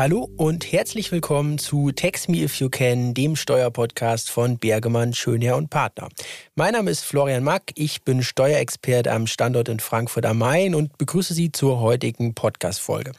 Hallo und herzlich willkommen zu Text Me If You Can, dem Steuerpodcast von Bergemann, Schönherr und Partner. Mein Name ist Florian Mack, ich bin Steuerexperte am Standort in Frankfurt am Main und begrüße Sie zur heutigen Podcast-Folge.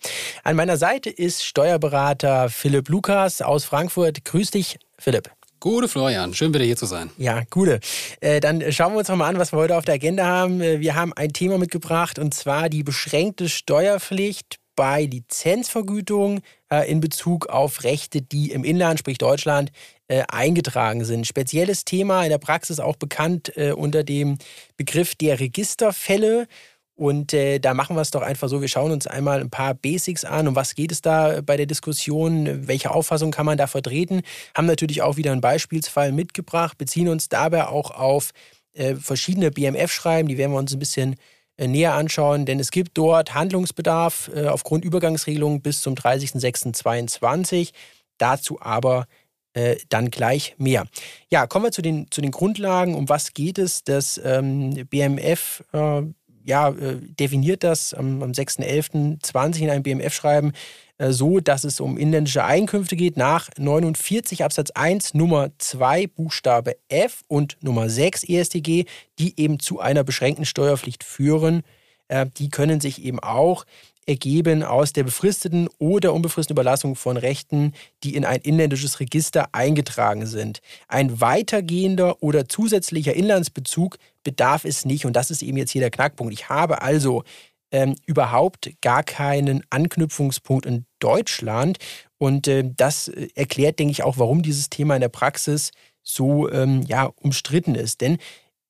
An meiner Seite ist Steuerberater Philipp Lukas aus Frankfurt. Grüß dich, Philipp. Gute Florian, schön wieder hier zu sein. Ja, gute. Äh, dann schauen wir uns noch mal an, was wir heute auf der Agenda haben. Äh, wir haben ein Thema mitgebracht und zwar die beschränkte Steuerpflicht bei Lizenzvergütung äh, in Bezug auf Rechte, die im Inland, sprich Deutschland, äh, eingetragen sind. Spezielles Thema in der Praxis auch bekannt äh, unter dem Begriff der Registerfälle. Und äh, da machen wir es doch einfach so, wir schauen uns einmal ein paar Basics an. Um was geht es da bei der Diskussion? Welche Auffassung kann man da vertreten? Haben natürlich auch wieder einen Beispielsfall mitgebracht, beziehen uns dabei auch auf äh, verschiedene BMF-Schreiben, die werden wir uns ein bisschen äh, näher anschauen, denn es gibt dort Handlungsbedarf äh, aufgrund Übergangsregelungen bis zum 30.06.2022. Dazu aber äh, dann gleich mehr. Ja, kommen wir zu den, zu den Grundlagen. Um was geht es? Das ähm, BMF äh, ja, äh, definiert das am, am 6.11.20 in einem BMF-Schreiben äh, so, dass es um inländische Einkünfte geht nach 49 Absatz 1 Nummer 2 Buchstabe F und Nummer 6 ESTG, die eben zu einer beschränkten Steuerpflicht führen. Äh, die können sich eben auch ergeben aus der befristeten oder unbefristeten Überlassung von Rechten, die in ein inländisches Register eingetragen sind. Ein weitergehender oder zusätzlicher Inlandsbezug bedarf es nicht und das ist eben jetzt hier der Knackpunkt. Ich habe also ähm, überhaupt gar keinen Anknüpfungspunkt in Deutschland. Und äh, das äh, erklärt, denke ich, auch, warum dieses Thema in der Praxis so ähm, ja, umstritten ist. Denn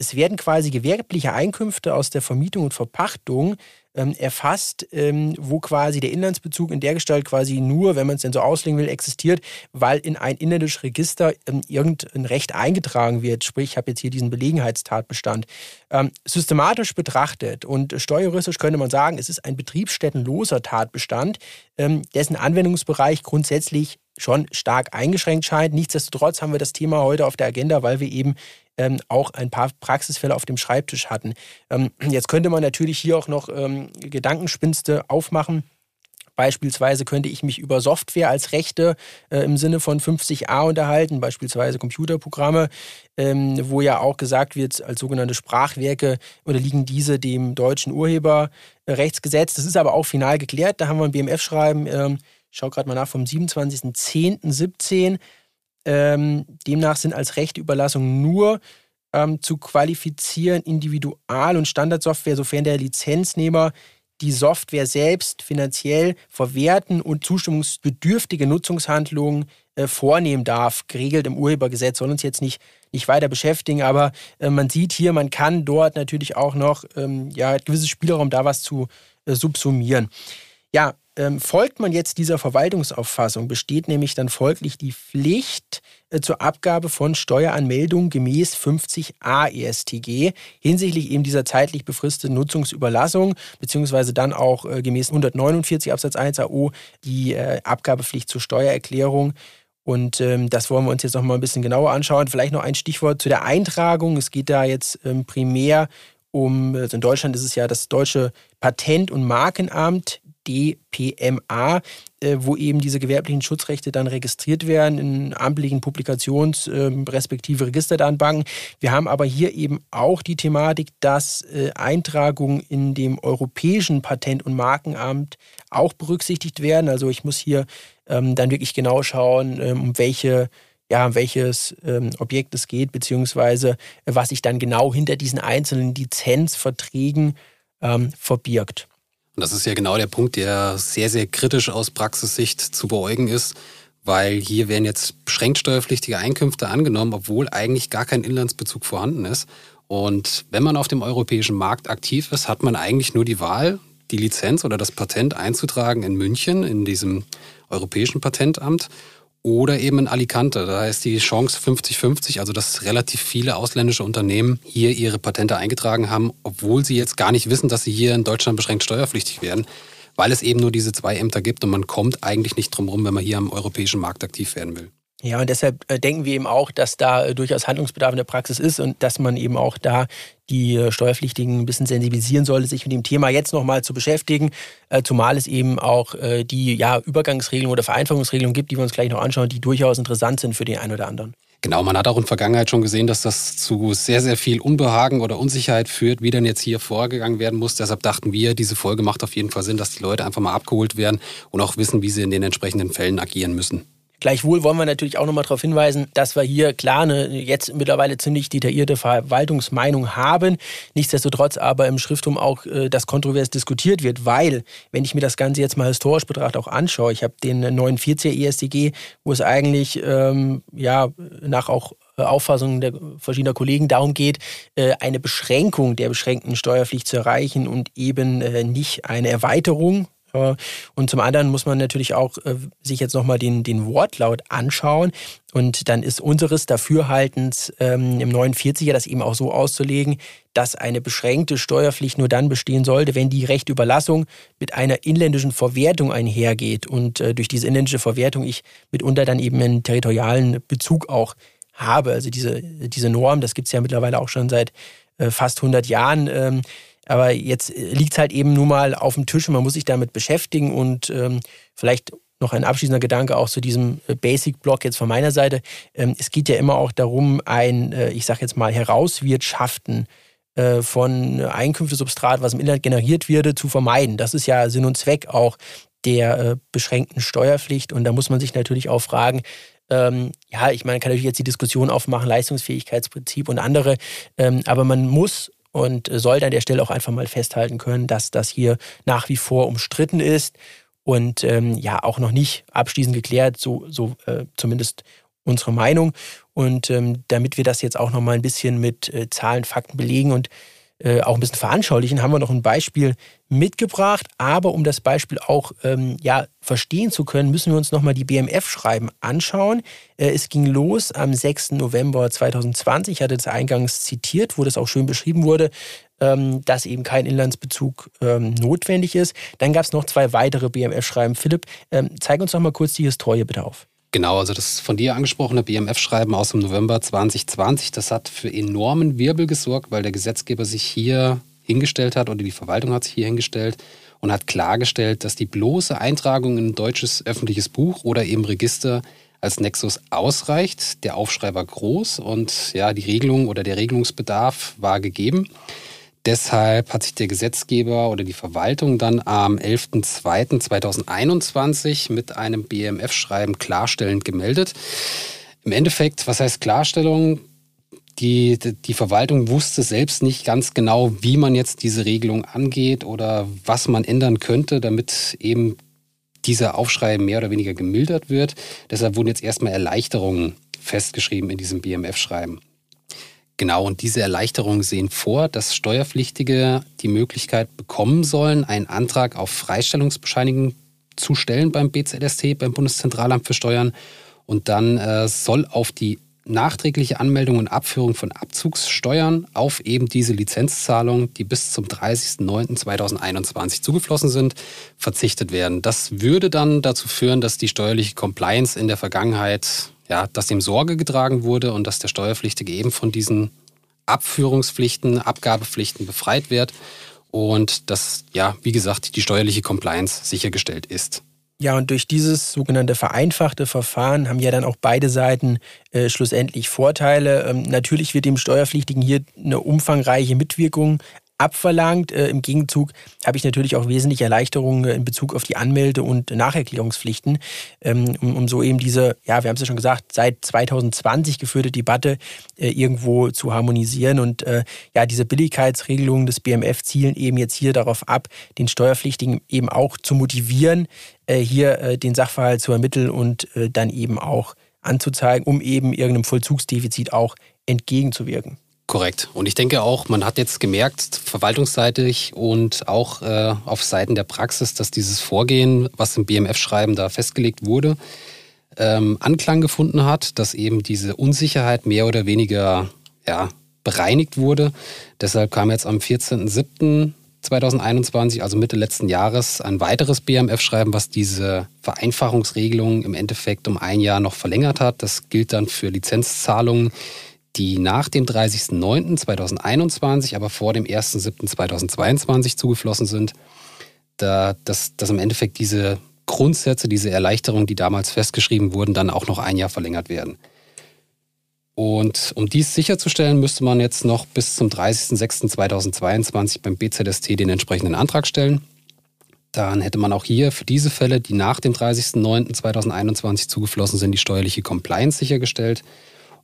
es werden quasi gewerbliche Einkünfte aus der Vermietung und Verpachtung ähm, erfasst, ähm, wo quasi der Inlandsbezug in der Gestalt quasi nur, wenn man es denn so auslegen will, existiert, weil in ein inländisches Register ähm, irgendein Recht eingetragen wird. Sprich, ich habe jetzt hier diesen Belegenheitstatbestand. Ähm, systematisch betrachtet und steuerjuristisch könnte man sagen, es ist ein betriebsstättenloser Tatbestand, ähm, dessen Anwendungsbereich grundsätzlich schon stark eingeschränkt scheint. Nichtsdestotrotz haben wir das Thema heute auf der Agenda, weil wir eben ähm, auch ein paar Praxisfälle auf dem Schreibtisch hatten. Ähm, jetzt könnte man natürlich hier auch noch ähm, Gedankenspinste aufmachen. Beispielsweise könnte ich mich über Software als Rechte äh, im Sinne von 50a unterhalten, beispielsweise Computerprogramme, ähm, wo ja auch gesagt wird, als sogenannte Sprachwerke unterliegen diese dem deutschen Urheberrechtsgesetz. Das ist aber auch final geklärt. Da haben wir ein BMF-Schreiben, ähm, ich schaue gerade mal nach, vom 27.10.17 ähm, demnach sind als Rechteüberlassung nur ähm, zu qualifizieren Individual- und Standardsoftware, sofern der Lizenznehmer die Software selbst finanziell verwerten und zustimmungsbedürftige Nutzungshandlungen äh, vornehmen darf, geregelt im Urhebergesetz. Soll uns jetzt nicht, nicht weiter beschäftigen, aber äh, man sieht hier, man kann dort natürlich auch noch ähm, ja, gewisses Spielraum da was zu äh, subsumieren. Ja, ähm, folgt man jetzt dieser Verwaltungsauffassung, besteht nämlich dann folglich die Pflicht äh, zur Abgabe von Steueranmeldungen gemäß 50a ESTG hinsichtlich eben dieser zeitlich befristeten Nutzungsüberlassung, beziehungsweise dann auch äh, gemäß 149 Absatz 1 AO die äh, Abgabepflicht zur Steuererklärung. Und ähm, das wollen wir uns jetzt noch mal ein bisschen genauer anschauen. Vielleicht noch ein Stichwort zu der Eintragung. Es geht da jetzt ähm, primär um, also in Deutschland ist es ja das deutsche Patent- und Markenamt, DPMA, äh, wo eben diese gewerblichen Schutzrechte dann registriert werden in amtlichen Publikations- ähm, respektive Registerdatenbanken. Wir haben aber hier eben auch die Thematik, dass äh, Eintragungen in dem europäischen Patent- und Markenamt auch berücksichtigt werden. Also ich muss hier ähm, dann wirklich genau schauen, ähm, um welche ja, um welches ähm, Objekt es geht, beziehungsweise äh, was sich dann genau hinter diesen einzelnen Lizenzverträgen ähm, verbirgt. Und das ist ja genau der Punkt, der sehr, sehr kritisch aus Praxissicht zu beäugen ist, weil hier werden jetzt beschränkt steuerpflichtige Einkünfte angenommen, obwohl eigentlich gar kein Inlandsbezug vorhanden ist. Und wenn man auf dem europäischen Markt aktiv ist, hat man eigentlich nur die Wahl, die Lizenz oder das Patent einzutragen in München, in diesem europäischen Patentamt oder eben in Alicante. Da ist die Chance 50-50, also dass relativ viele ausländische Unternehmen hier ihre Patente eingetragen haben, obwohl sie jetzt gar nicht wissen, dass sie hier in Deutschland beschränkt steuerpflichtig werden, weil es eben nur diese zwei Ämter gibt und man kommt eigentlich nicht drum rum, wenn man hier am europäischen Markt aktiv werden will. Ja, und deshalb äh, denken wir eben auch, dass da äh, durchaus Handlungsbedarf in der Praxis ist und dass man eben auch da die äh, Steuerpflichtigen ein bisschen sensibilisieren sollte, sich mit dem Thema jetzt nochmal zu beschäftigen, zumal es eben auch die ja, Übergangsregelungen oder Vereinfachungsregelungen gibt, die wir uns gleich noch anschauen, die durchaus interessant sind für den einen oder anderen. Genau, man hat auch in der Vergangenheit schon gesehen, dass das zu sehr, sehr viel Unbehagen oder Unsicherheit führt, wie denn jetzt hier vorgegangen werden muss. Deshalb dachten wir, diese Folge macht auf jeden Fall Sinn, dass die Leute einfach mal abgeholt werden und auch wissen, wie sie in den entsprechenden Fällen agieren müssen. Gleichwohl wollen wir natürlich auch nochmal darauf hinweisen, dass wir hier klar eine jetzt mittlerweile ziemlich detaillierte Verwaltungsmeinung haben. Nichtsdestotrotz aber im Schriftum auch äh, das kontrovers diskutiert wird, weil, wenn ich mir das Ganze jetzt mal historisch betrachte, auch anschaue, ich habe den 49er ESDG, wo es eigentlich ähm, ja nach auch äh, Auffassung der verschiedener Kollegen darum geht, äh, eine Beschränkung der beschränkten Steuerpflicht zu erreichen und eben nicht eine Erweiterung und zum anderen muss man natürlich auch äh, sich jetzt nochmal den, den Wortlaut anschauen. Und dann ist unseres Dafürhaltens ähm, im 49er das eben auch so auszulegen, dass eine beschränkte Steuerpflicht nur dann bestehen sollte, wenn die Rechtüberlassung mit einer inländischen Verwertung einhergeht. Und äh, durch diese inländische Verwertung ich mitunter dann eben einen territorialen Bezug auch habe. Also diese, diese Norm, das gibt es ja mittlerweile auch schon seit äh, fast 100 Jahren. Ähm, aber jetzt äh, liegt es halt eben nur mal auf dem Tisch und man muss sich damit beschäftigen und ähm, vielleicht noch ein abschließender Gedanke auch zu diesem äh, Basic-Block jetzt von meiner Seite. Ähm, es geht ja immer auch darum, ein, äh, ich sage jetzt mal, Herauswirtschaften von Einkünftesubstrat, was im Inland generiert wird, zu vermeiden. Das ist ja Sinn und Zweck auch der beschränkten Steuerpflicht. Und da muss man sich natürlich auch fragen, ähm, ja, ich meine, kann natürlich jetzt die Diskussion aufmachen, Leistungsfähigkeitsprinzip und andere, ähm, aber man muss und sollte an der Stelle auch einfach mal festhalten können, dass das hier nach wie vor umstritten ist und ähm, ja auch noch nicht abschließend geklärt, so, so äh, zumindest unsere Meinung. Und ähm, damit wir das jetzt auch noch mal ein bisschen mit äh, Zahlen, Fakten belegen und äh, auch ein bisschen veranschaulichen, haben wir noch ein Beispiel mitgebracht. Aber um das Beispiel auch ähm, ja, verstehen zu können, müssen wir uns nochmal die BMF-Schreiben anschauen. Äh, es ging los am 6. November 2020. Ich hatte das eingangs zitiert, wo das auch schön beschrieben wurde, ähm, dass eben kein Inlandsbezug ähm, notwendig ist. Dann gab es noch zwei weitere BMF-Schreiben. Philipp, ähm, zeig uns noch mal kurz die Historie bitte auf. Genau, also das von dir angesprochene BMF-Schreiben aus dem November 2020, das hat für enormen Wirbel gesorgt, weil der Gesetzgeber sich hier hingestellt hat oder die Verwaltung hat sich hier hingestellt und hat klargestellt, dass die bloße Eintragung in ein deutsches öffentliches Buch oder eben Register als Nexus ausreicht. Der Aufschrei war groß und ja, die Regelung oder der Regelungsbedarf war gegeben. Deshalb hat sich der Gesetzgeber oder die Verwaltung dann am 11.02.2021 mit einem BMF-Schreiben klarstellend gemeldet. Im Endeffekt, was heißt Klarstellung? Die, die Verwaltung wusste selbst nicht ganz genau, wie man jetzt diese Regelung angeht oder was man ändern könnte, damit eben dieser Aufschrei mehr oder weniger gemildert wird. Deshalb wurden jetzt erstmal Erleichterungen festgeschrieben in diesem BMF-Schreiben. Genau, und diese Erleichterungen sehen vor, dass Steuerpflichtige die Möglichkeit bekommen sollen, einen Antrag auf Freistellungsbescheinigung zu stellen beim BZST, beim Bundeszentralamt für Steuern. Und dann äh, soll auf die nachträgliche Anmeldung und Abführung von Abzugssteuern auf eben diese Lizenzzahlungen, die bis zum 30.09.2021 zugeflossen sind, verzichtet werden. Das würde dann dazu führen, dass die steuerliche Compliance in der Vergangenheit ja, dass dem Sorge getragen wurde und dass der Steuerpflichtige eben von diesen Abführungspflichten, Abgabepflichten befreit wird und dass, ja, wie gesagt, die steuerliche Compliance sichergestellt ist. Ja, und durch dieses sogenannte vereinfachte Verfahren haben ja dann auch beide Seiten äh, schlussendlich Vorteile. Ähm, natürlich wird dem Steuerpflichtigen hier eine umfangreiche Mitwirkung abverlangt. Äh, Im Gegenzug habe ich natürlich auch wesentliche Erleichterungen in Bezug auf die Anmelde- und Nacherklärungspflichten, ähm, um, um, so eben diese, ja, wir haben es ja schon gesagt, seit 2020 geführte Debatte äh, irgendwo zu harmonisieren. Und äh, ja, diese Billigkeitsregelungen des BMF zielen eben jetzt hier darauf ab, den Steuerpflichtigen eben auch zu motivieren, äh, hier äh, den Sachverhalt zu ermitteln und äh, dann eben auch anzuzeigen, um eben irgendeinem Vollzugsdefizit auch entgegenzuwirken. Korrekt. Und ich denke auch, man hat jetzt gemerkt, verwaltungsseitig und auch äh, auf Seiten der Praxis, dass dieses Vorgehen, was im BMF-Schreiben da festgelegt wurde, ähm, Anklang gefunden hat, dass eben diese Unsicherheit mehr oder weniger ja, bereinigt wurde. Deshalb kam jetzt am 14.07. 2021, also Mitte letzten Jahres, ein weiteres BMF-Schreiben, was diese Vereinfachungsregelung im Endeffekt um ein Jahr noch verlängert hat. Das gilt dann für Lizenzzahlungen, die nach dem 30.09.2021, aber vor dem 1.07.2022 zugeflossen sind. Da, dass, dass im Endeffekt diese Grundsätze, diese Erleichterungen, die damals festgeschrieben wurden, dann auch noch ein Jahr verlängert werden. Und um dies sicherzustellen, müsste man jetzt noch bis zum 30.06.2022 beim BZST den entsprechenden Antrag stellen. Dann hätte man auch hier für diese Fälle, die nach dem 30.09.2021 zugeflossen sind, die steuerliche Compliance sichergestellt.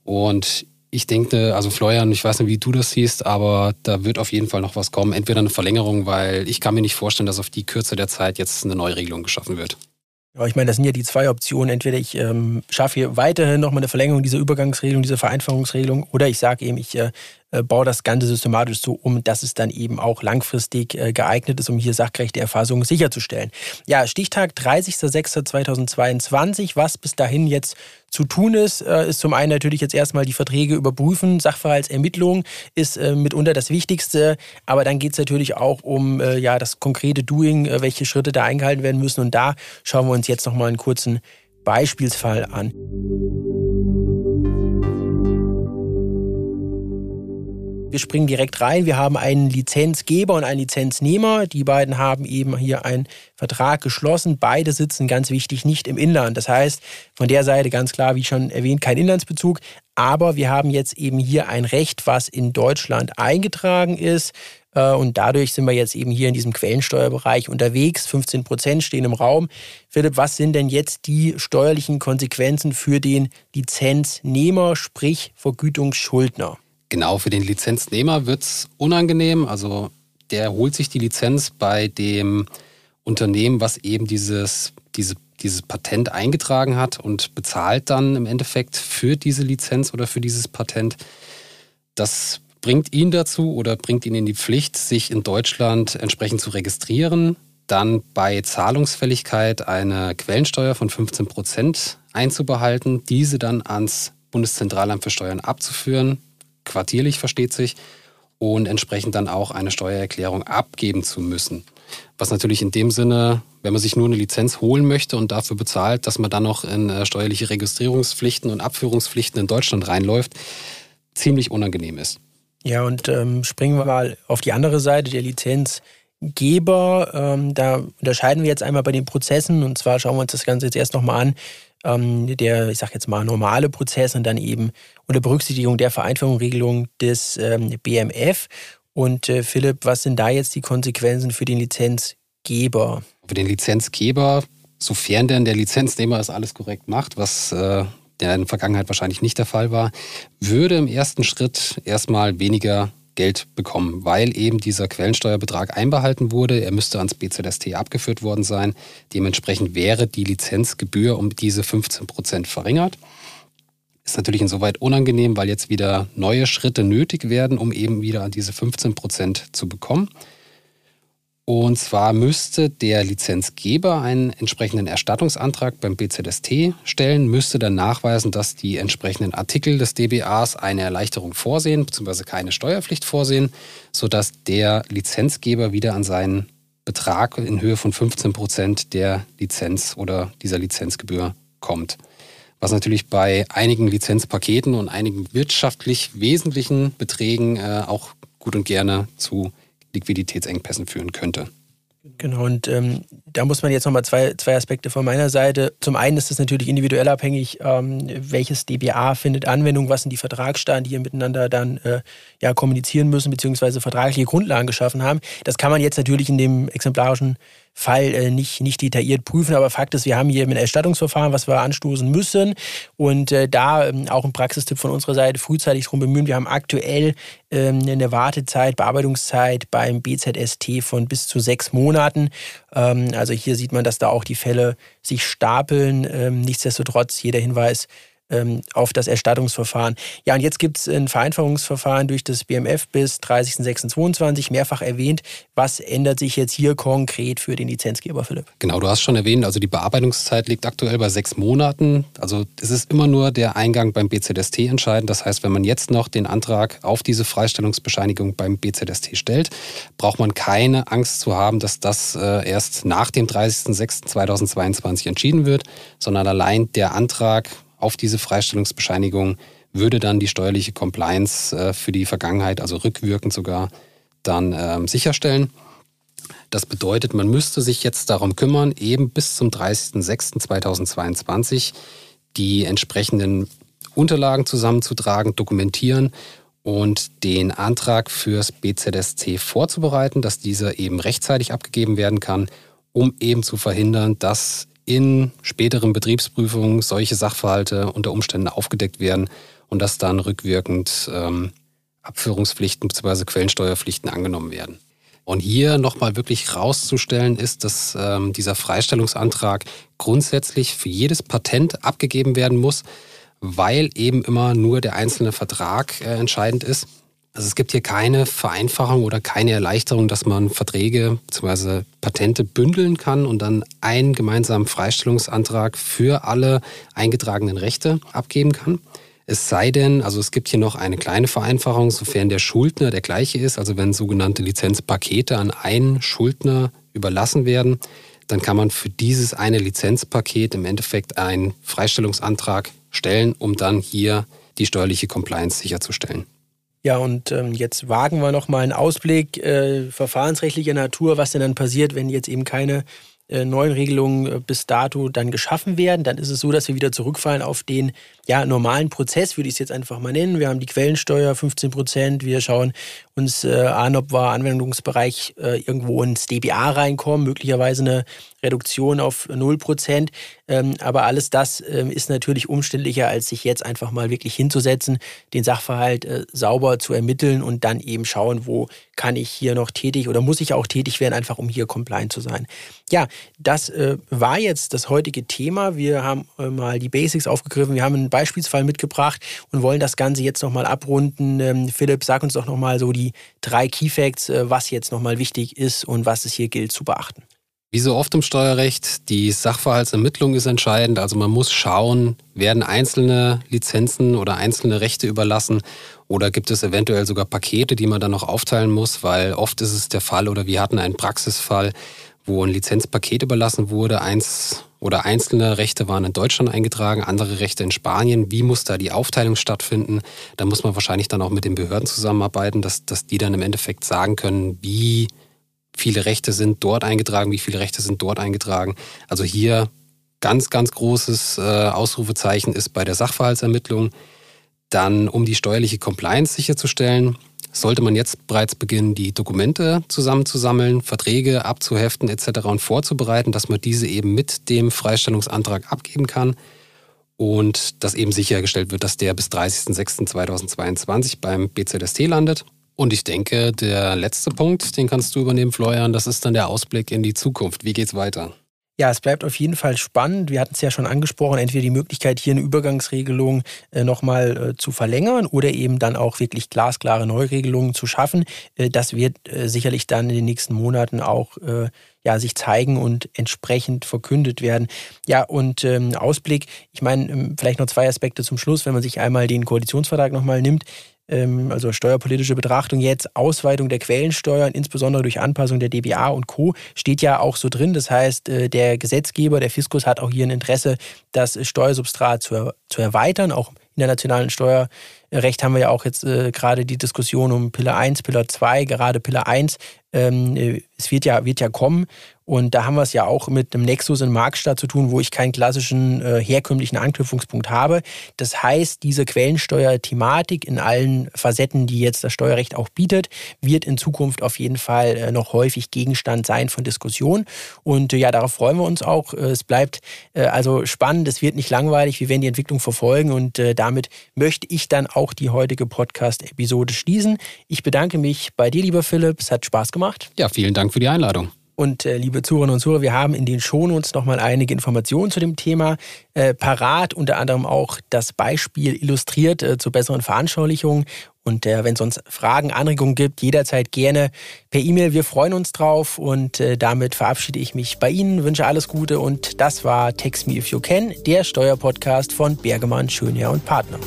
Und ich denke, also Florian, ich weiß nicht, wie du das siehst, aber da wird auf jeden Fall noch was kommen. Entweder eine Verlängerung, weil ich kann mir nicht vorstellen, dass auf die Kürze der Zeit jetzt eine Neuregelung geschaffen wird. Ich meine, das sind ja die zwei Optionen. Entweder ich ähm, schaffe hier weiterhin nochmal eine Verlängerung dieser Übergangsregelung, dieser Vereinfachungsregelung, oder ich sage eben, ich äh, baue das Ganze systematisch so um, dass es dann eben auch langfristig äh, geeignet ist, um hier sachgerechte Erfassung sicherzustellen. Ja, Stichtag 30.06.2022. Was bis dahin jetzt zu tun ist, äh, ist zum einen natürlich jetzt erstmal die Verträge überprüfen. Sachverhaltsermittlung ist mitunter das Wichtigste, aber dann geht es natürlich auch um ja, das konkrete Doing, welche Schritte da eingehalten werden müssen. Und da schauen wir uns jetzt nochmal einen kurzen Beispielsfall an. Wir springen direkt rein. Wir haben einen Lizenzgeber und einen Lizenznehmer. Die beiden haben eben hier einen Vertrag geschlossen. Beide sitzen ganz wichtig nicht im Inland. Das heißt, von der Seite ganz klar, wie schon erwähnt, kein Inlandsbezug. Aber wir haben jetzt eben hier ein Recht, was in Deutschland eingetragen ist. Äh, und dadurch sind wir jetzt eben hier in diesem Quellensteuerbereich unterwegs. 15 Prozent stehen im Raum. Philipp, was sind denn jetzt die steuerlichen Konsequenzen für den Lizenznehmer, sprich Vergütungsschuldner? Genau, für den Lizenznehmer wird es unangenehm. Also der holt sich die Lizenz bei dem Unternehmen, was eben dieses, diese, dieses Patent eingetragen hat und bezahlt dann im Endeffekt für diese Lizenz oder für dieses Patent. Das bringt ihn dazu oder bringt ihn in die Pflicht, sich in Deutschland entsprechend zu registrieren, dann bei Zahlungsfälligkeit eine Quellensteuer von 15 Prozent einzubehalten, diese dann ans Bundeszentralamt für Steuern abzuführen, quartierlich versteht sich, und entsprechend dann auch eine Steuererklärung abgeben zu müssen. Was natürlich in dem Sinne, wenn man sich nur eine Lizenz holen möchte und dafür bezahlt, dass man dann noch in äh, steuerliche Registrierungspflichten und Abführungspflichten in Deutschland reinläuft, ziemlich unangenehm ist. Ja, und ähm, springen wir mal auf die andere Seite der Lizenzgeber. Ähm, da unterscheiden wir jetzt einmal bei den Prozessen und zwar schauen wir uns das Ganze jetzt erst nochmal an der, ich sag jetzt mal, normale Prozess und dann eben unter Berücksichtigung der Vereinfachungsregelung des ähm, BMF. Und äh, Philipp, was sind da jetzt die Konsequenzen für den Lizenzgeber? Für den Lizenzgeber, sofern denn der Lizenznehmer es alles korrekt macht, was äh, in der Vergangenheit wahrscheinlich nicht der Fall war, würde im ersten Schritt erstmal weniger Geld bekommen, weil eben dieser Quellensteuerbetrag einbehalten wurde. Er müsste ans BZST abgeführt worden sein. Dementsprechend wäre die Lizenzgebühr um diese 15 Prozent verringert. Ist natürlich insoweit unangenehm, weil jetzt wieder neue Schritte nötig werden, um eben wieder an diese 15 Prozent zu bekommen. Und zwar müsste der Lizenzgeber einen entsprechenden Erstattungsantrag beim BZST stellen, müsste dann nachweisen, dass die entsprechenden Artikel des DBAs eine Erleichterung vorsehen, beziehungsweise keine Steuerpflicht vorsehen, sodass der Lizenzgeber wieder an seinen Betrag in Höhe von 15 Prozent der Lizenz oder dieser Lizenzgebühr kommt. Was natürlich bei einigen Lizenzpaketen und einigen wirtschaftlich wesentlichen Beträgen äh, auch gut und gerne zu Liquiditätsengpässen führen könnte. Genau, und ähm, da muss man jetzt nochmal zwei, zwei Aspekte von meiner Seite. Zum einen ist es natürlich individuell abhängig, ähm, welches DBA findet Anwendung, was sind die Vertragsstaaten, die hier miteinander dann äh, ja, kommunizieren müssen, beziehungsweise vertragliche Grundlagen geschaffen haben. Das kann man jetzt natürlich in dem exemplarischen Fall äh, nicht, nicht detailliert prüfen, aber Fakt ist, wir haben hier ein Erstattungsverfahren, was wir anstoßen müssen und äh, da ähm, auch ein Praxistipp von unserer Seite frühzeitig darum bemühen. Wir haben aktuell ähm, eine Wartezeit, Bearbeitungszeit beim BZST von bis zu sechs Monaten. Ähm, also hier sieht man, dass da auch die Fälle sich stapeln. Ähm, nichtsdestotrotz, jeder Hinweis ähm, auf das Erstattungsverfahren. Ja, und jetzt gibt es ein Vereinfachungsverfahren durch das BMF bis 30.06.22, mehrfach erwähnt. Was ändert sich jetzt hier konkret für den Lizenzgeber, Philipp? Genau, du hast schon erwähnt, also die Bearbeitungszeit liegt aktuell bei sechs Monaten. Also es ist immer nur der Eingang beim BZST entscheidend. Das heißt, wenn man jetzt noch den Antrag auf diese Freistellungsbescheinigung beim BZST stellt, braucht man keine Angst zu haben, dass das äh, erst nach dem 30.06.2022 entschieden wird, sondern allein der Antrag auf diese Freistellungsbescheinigung würde dann die steuerliche Compliance äh, für die Vergangenheit, also rückwirkend sogar, dann ähm, sicherstellen. Das bedeutet, man müsste sich jetzt darum kümmern, eben bis zum 30.06.2022 die entsprechenden Unterlagen zusammenzutragen, dokumentieren und den Antrag fürs BZSC vorzubereiten, dass dieser eben rechtzeitig abgegeben werden kann, um eben zu verhindern, dass in späteren Betriebsprüfungen solche Sachverhalte unter Umständen aufgedeckt werden und dass dann rückwirkend ähm, Abführungspflichten bzw. Quellensteuerpflichten angenommen werden. Und hier nochmal wirklich rauszustellen ist, dass ähm, dieser Freistellungsantrag grundsätzlich für jedes Patent abgegeben werden muss, weil eben immer nur der einzelne Vertrag äh, entscheidend ist. Also es gibt hier keine Vereinfachung oder keine Erleichterung, dass man Verträge bzw. Patente bündeln kann und dann einen gemeinsamen Freistellungsantrag für alle eingetragenen Rechte abgeben kann. Es sei denn, also es gibt hier noch eine kleine Vereinfachung, sofern der Schuldner der gleiche ist, also wenn sogenannte Lizenzpakete an einen Schuldner überlassen werden, dann kann man für dieses eine Lizenzpaket im Endeffekt einen Freistellungsantrag stellen, um dann hier die steuerliche Compliance sicherzustellen. Ja, und ähm, jetzt wagen wir nochmal einen Ausblick äh, verfahrensrechtlicher Natur, was denn dann passiert, wenn jetzt eben keine äh, neuen Regelungen äh, bis dato dann geschaffen werden. Dann ist es so, dass wir wieder zurückfallen auf den ja, normalen Prozess, würde ich es jetzt einfach mal nennen. Wir haben die Quellensteuer 15 Prozent. Wir schauen uns äh, an, ob wir Anwendungsbereich äh, irgendwo ins DBA reinkommen, möglicherweise eine Reduktion auf 0 Prozent. Ähm, aber alles das ähm, ist natürlich umständlicher, als sich jetzt einfach mal wirklich hinzusetzen, den Sachverhalt äh, sauber zu ermitteln und dann eben schauen, wo kann ich hier noch tätig oder muss ich auch tätig werden, einfach um hier compliant zu sein. Ja, das äh, war jetzt das heutige Thema. Wir haben äh, mal die Basics aufgegriffen. Wir haben einen Beispielsfall mitgebracht und wollen das Ganze jetzt nochmal abrunden. Ähm, Philipp, sag uns doch nochmal so die drei Key Facts, was jetzt nochmal wichtig ist und was es hier gilt zu beachten. Wie so oft im Steuerrecht, die Sachverhaltsermittlung ist entscheidend. Also man muss schauen, werden einzelne Lizenzen oder einzelne Rechte überlassen oder gibt es eventuell sogar Pakete, die man dann noch aufteilen muss, weil oft ist es der Fall oder wir hatten einen Praxisfall, wo ein Lizenzpaket überlassen wurde. Eins oder einzelne Rechte waren in Deutschland eingetragen, andere Rechte in Spanien. Wie muss da die Aufteilung stattfinden? Da muss man wahrscheinlich dann auch mit den Behörden zusammenarbeiten, dass, dass die dann im Endeffekt sagen können, wie viele Rechte sind dort eingetragen, wie viele Rechte sind dort eingetragen. Also hier ganz, ganz großes äh, Ausrufezeichen ist bei der Sachverhaltsermittlung. Dann, um die steuerliche Compliance sicherzustellen, sollte man jetzt bereits beginnen, die Dokumente zusammenzusammeln, Verträge abzuheften etc. und vorzubereiten, dass man diese eben mit dem Freistellungsantrag abgeben kann und dass eben sichergestellt wird, dass der bis 30.06.2022 beim BZST landet. Und ich denke, der letzte Punkt, den kannst du übernehmen, Florian, das ist dann der Ausblick in die Zukunft. Wie geht's weiter? Ja, es bleibt auf jeden Fall spannend. Wir hatten es ja schon angesprochen, entweder die Möglichkeit, hier eine Übergangsregelung äh, nochmal äh, zu verlängern oder eben dann auch wirklich glasklare Neuregelungen zu schaffen. Äh, das wird äh, sicherlich dann in den nächsten Monaten auch äh, ja, sich zeigen und entsprechend verkündet werden. Ja, und ähm, Ausblick, ich meine, ähm, vielleicht noch zwei Aspekte zum Schluss, wenn man sich einmal den Koalitionsvertrag nochmal nimmt also steuerpolitische Betrachtung jetzt, Ausweitung der Quellensteuern, insbesondere durch Anpassung der DBA und Co., steht ja auch so drin. Das heißt, äh, der Gesetzgeber, der Fiskus hat auch hier ein Interesse, das Steuersubstrat zu, zu erweitern, auch internationalen Steuerrecht haben wir ja auch jetzt äh, gerade die Diskussion um Pillar 1, Pillar 2, gerade Pillar 1. Ähm, äh, es wird ja, wird ja kommen und da haben wir es ja auch mit einem Nexus in Marktstadt zu tun, wo ich keinen klassischen äh, herkömmlichen Anknüpfungspunkt habe. Das heißt, diese Quellensteuer-Thematik in allen Facetten, die jetzt das Steuerrecht auch bietet, wird in Zukunft auf jeden Fall äh, noch häufig Gegenstand sein von Diskussionen. Und äh, ja, darauf freuen wir uns auch. Äh, es bleibt äh, also spannend, es wird nicht langweilig, wir werden die Entwicklung verfolgen und äh, damit möchte ich dann auch die heutige Podcast-Episode schließen. Ich bedanke mich bei dir, lieber Philipp. Es hat Spaß gemacht. Ja, vielen Dank für die Einladung. Und äh, liebe Zuhörerinnen und Zuhörer, wir haben in den Shownotes nochmal einige Informationen zu dem Thema äh, parat, unter anderem auch das Beispiel illustriert äh, zur besseren Veranschaulichung. Und äh, wenn es sonst Fragen, Anregungen gibt, jederzeit gerne per E-Mail. Wir freuen uns drauf und äh, damit verabschiede ich mich bei Ihnen, wünsche alles Gute und das war Text Me If You Can, der Steuerpodcast von Bergemann, Schönherr und Partner.